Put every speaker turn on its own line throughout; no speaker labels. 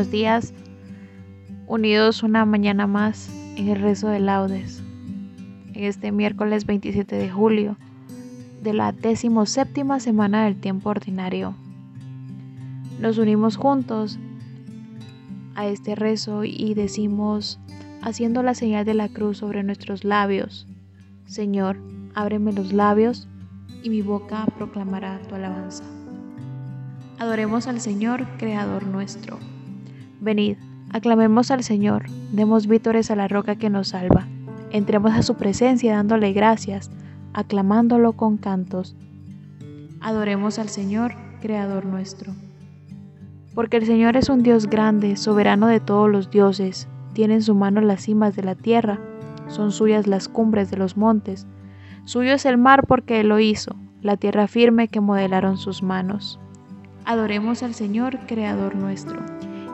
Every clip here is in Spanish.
Buenos días, unidos una mañana más en el rezo de laudes, en este miércoles 27 de julio de la decimoséptima semana del tiempo ordinario. Nos unimos juntos a este rezo y decimos, haciendo la señal de la cruz sobre nuestros labios, Señor, ábreme los labios y mi boca proclamará tu alabanza. Adoremos al Señor, Creador nuestro. Venid, aclamemos al Señor, demos vítores a la roca que nos salva. Entremos a su presencia dándole gracias, aclamándolo con cantos. Adoremos al Señor, Creador nuestro. Porque el Señor es un Dios grande, soberano de todos los dioses, tiene en su mano las cimas de la tierra, son suyas las cumbres de los montes, suyo es el mar porque Él lo hizo, la tierra firme que modelaron sus manos. Adoremos al Señor, Creador nuestro.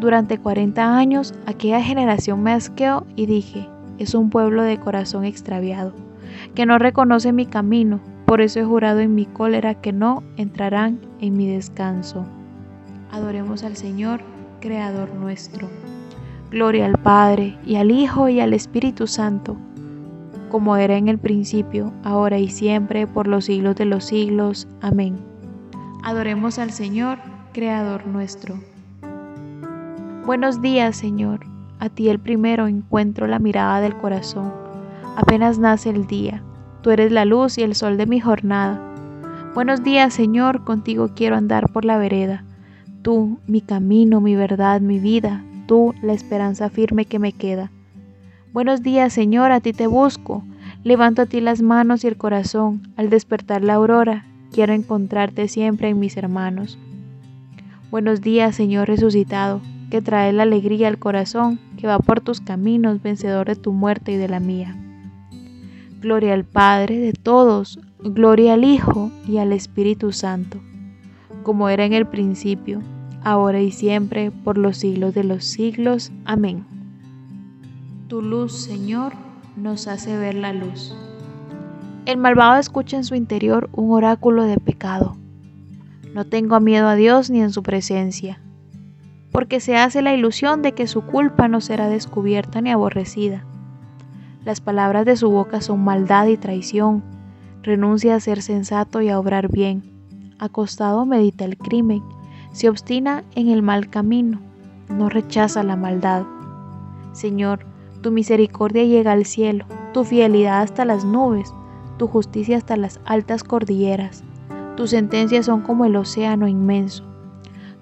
Durante 40 años aquella generación me asqueó y dije, es un pueblo de corazón extraviado, que no reconoce mi camino, por eso he jurado en mi cólera que no entrarán en mi descanso. Adoremos al Señor, Creador nuestro. Gloria al Padre, y al Hijo, y al Espíritu Santo, como era en el principio, ahora y siempre, por los siglos de los siglos. Amén. Adoremos al Señor, Creador nuestro. Buenos días, Señor. A ti el primero encuentro la mirada del corazón. Apenas nace el día. Tú eres la luz y el sol de mi jornada. Buenos días, Señor. Contigo quiero andar por la vereda. Tú, mi camino, mi verdad, mi vida. Tú, la esperanza firme que me queda. Buenos días, Señor. A ti te busco. Levanto a ti las manos y el corazón. Al despertar la aurora, quiero encontrarte siempre en mis hermanos. Buenos días, Señor resucitado que trae la alegría al corazón, que va por tus caminos, vencedor de tu muerte y de la mía. Gloria al Padre de todos, gloria al Hijo y al Espíritu Santo, como era en el principio, ahora y siempre, por los siglos de los siglos. Amén. Tu luz, Señor, nos hace ver la luz. El malvado escucha en su interior un oráculo de pecado. No tengo miedo a Dios ni en su presencia porque se hace la ilusión de que su culpa no será descubierta ni aborrecida. Las palabras de su boca son maldad y traición. Renuncia a ser sensato y a obrar bien. Acostado medita el crimen. Se obstina en el mal camino. No rechaza la maldad. Señor, tu misericordia llega al cielo, tu fidelidad hasta las nubes, tu justicia hasta las altas cordilleras. Tus sentencias son como el océano inmenso.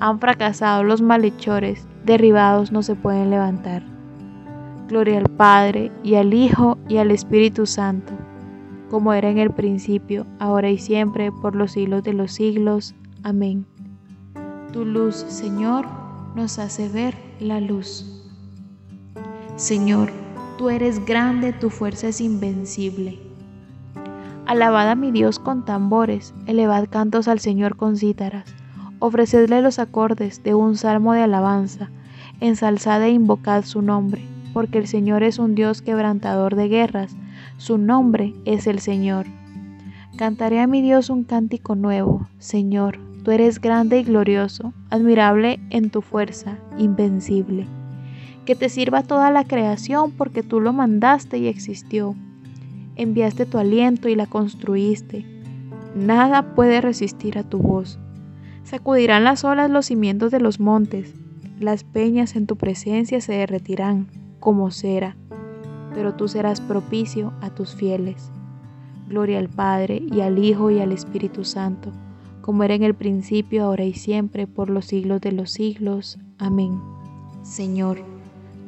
Han fracasado los malhechores, derribados no se pueden levantar. Gloria al Padre, y al Hijo, y al Espíritu Santo, como era en el principio, ahora y siempre, por los siglos de los siglos. Amén. Tu luz, Señor, nos hace ver la luz. Señor, tú eres grande, tu fuerza es invencible. Alabad a mi Dios con tambores, elevad cantos al Señor con cítaras, ofrecedle los acordes de un salmo de alabanza, ensalzad e invocad su nombre, porque el Señor es un Dios quebrantador de guerras, su nombre es el Señor. Cantaré a mi Dios un cántico nuevo, Señor, tú eres grande y glorioso, admirable en tu fuerza, invencible que te sirva toda la creación porque tú lo mandaste y existió. Enviaste tu aliento y la construiste. Nada puede resistir a tu voz. Sacudirán las olas los cimientos de los montes, las peñas en tu presencia se derretirán como cera, pero tú serás propicio a tus fieles. Gloria al Padre y al Hijo y al Espíritu Santo, como era en el principio, ahora y siempre, por los siglos de los siglos. Amén. Señor,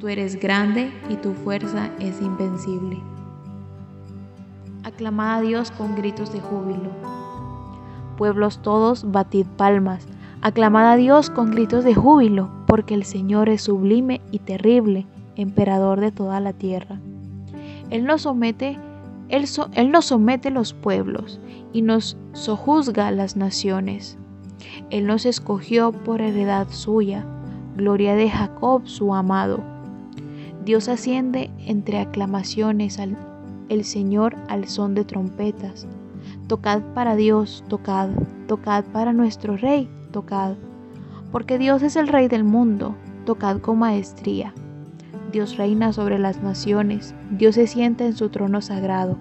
Tú eres grande y tu fuerza es invencible. Aclamad a Dios con gritos de júbilo. Pueblos todos, batid palmas. Aclamad a Dios con gritos de júbilo, porque el Señor es sublime y terrible, emperador de toda la tierra. Él nos somete, él, nos somete los pueblos y nos sojuzga las naciones. Él nos escogió por heredad suya, gloria de Jacob su amado. Dios asciende entre aclamaciones al el Señor al son de trompetas. Tocad para Dios, tocad, tocad para nuestro Rey, tocad. Porque Dios es el Rey del mundo, tocad con maestría. Dios reina sobre las naciones, Dios se sienta en su trono sagrado.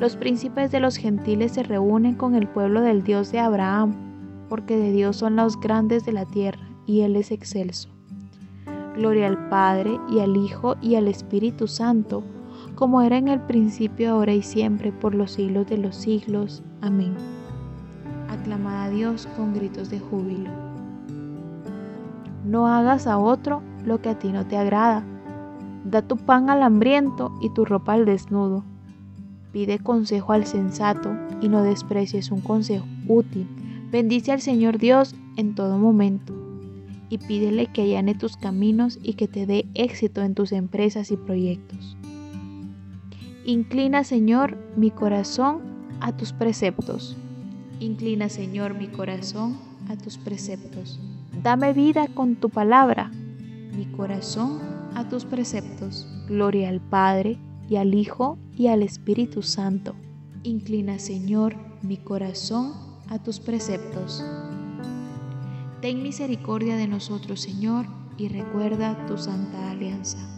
Los príncipes de los gentiles se reúnen con el pueblo del Dios de Abraham, porque de Dios son los grandes de la tierra, y Él es excelso. Gloria al Padre y al Hijo y al Espíritu Santo, como era en el principio, ahora y siempre, por los siglos de los siglos. Amén. Aclamad a Dios con gritos de júbilo. No hagas a otro lo que a ti no te agrada. Da tu pan al hambriento y tu ropa al desnudo. Pide consejo al sensato y no desprecies un consejo útil. Bendice al Señor Dios en todo momento y pídele que allane tus caminos y que te dé éxito en tus empresas y proyectos. Inclina, Señor, mi corazón a tus preceptos. Inclina, Señor, mi corazón a tus preceptos. Dame vida con tu palabra, mi corazón a tus preceptos. Gloria al Padre, y al Hijo, y al Espíritu Santo. Inclina, Señor, mi corazón a tus preceptos. Ten misericordia de nosotros, Señor, y recuerda tu santa alianza.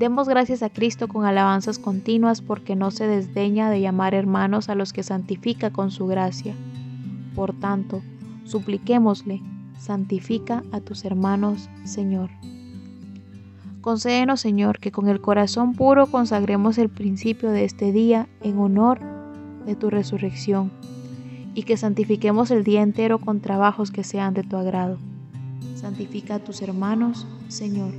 Demos gracias a Cristo con alabanzas continuas porque no se desdeña de llamar hermanos a los que santifica con su gracia. Por tanto, supliquémosle, santifica a tus hermanos, Señor. Concédenos, Señor, que con el corazón puro consagremos el principio de este día en honor de tu resurrección y que santifiquemos el día entero con trabajos que sean de tu agrado. Santifica a tus hermanos, Señor.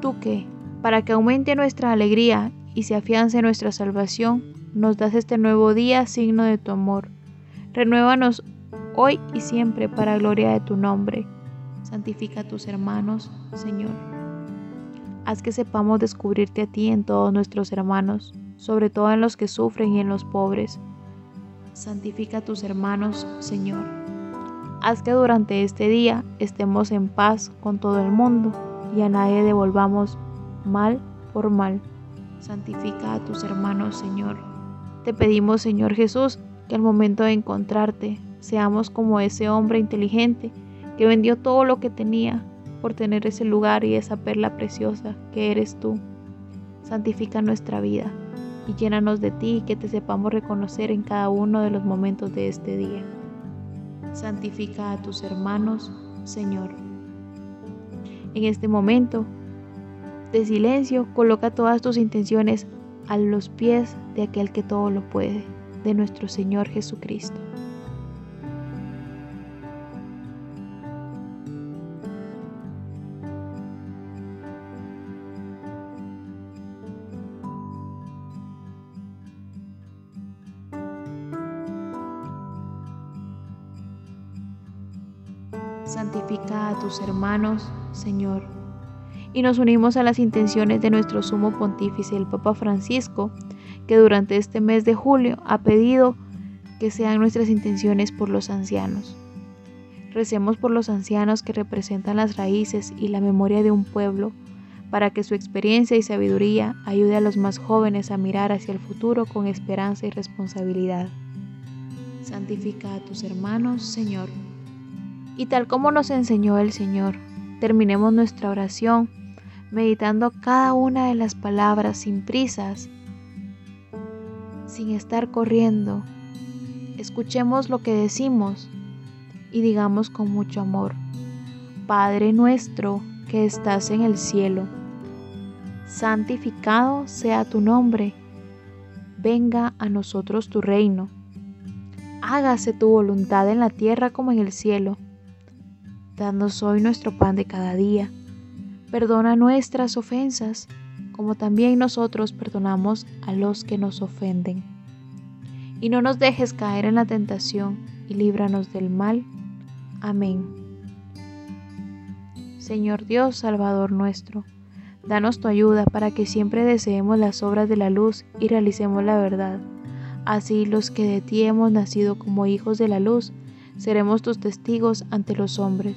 Tú que, para que aumente nuestra alegría y se afiance nuestra salvación, nos das este nuevo día signo de tu amor. Renuévanos hoy y siempre para gloria de tu nombre. Santifica a tus hermanos, Señor. Haz que sepamos descubrirte a ti en todos nuestros hermanos, sobre todo en los que sufren y en los pobres. Santifica a tus hermanos, Señor. Haz que durante este día estemos en paz con todo el mundo y a nadie devolvamos mal por mal. Santifica a tus hermanos, Señor. Te pedimos, Señor Jesús, que al momento de encontrarte seamos como ese hombre inteligente que vendió todo lo que tenía por tener ese lugar y esa perla preciosa que eres tú. Santifica nuestra vida y llénanos de ti y que te sepamos reconocer en cada uno de los momentos de este día. Santifica a tus hermanos, Señor. En este momento de silencio, coloca todas tus intenciones a los pies de aquel que todo lo puede, de nuestro Señor Jesucristo. santifica a tus hermanos, Señor. Y nos unimos a las intenciones de nuestro sumo pontífice, el Papa Francisco, que durante este mes de julio ha pedido que sean nuestras intenciones por los ancianos. Recemos por los ancianos que representan las raíces y la memoria de un pueblo, para que su experiencia y sabiduría ayude a los más jóvenes a mirar hacia el futuro con esperanza y responsabilidad. Santifica a tus hermanos, Señor. Y tal como nos enseñó el Señor, terminemos nuestra oración meditando cada una de las palabras sin prisas, sin estar corriendo. Escuchemos lo que decimos y digamos con mucho amor, Padre nuestro que estás en el cielo, santificado sea tu nombre, venga a nosotros tu reino, hágase tu voluntad en la tierra como en el cielo. Danos hoy nuestro pan de cada día. Perdona nuestras ofensas, como también nosotros perdonamos a los que nos ofenden. Y no nos dejes caer en la tentación, y líbranos del mal. Amén. Señor Dios, Salvador nuestro, danos tu ayuda para que siempre deseemos las obras de la luz y realicemos la verdad. Así los que de ti hemos nacido como hijos de la luz, seremos tus testigos ante los hombres.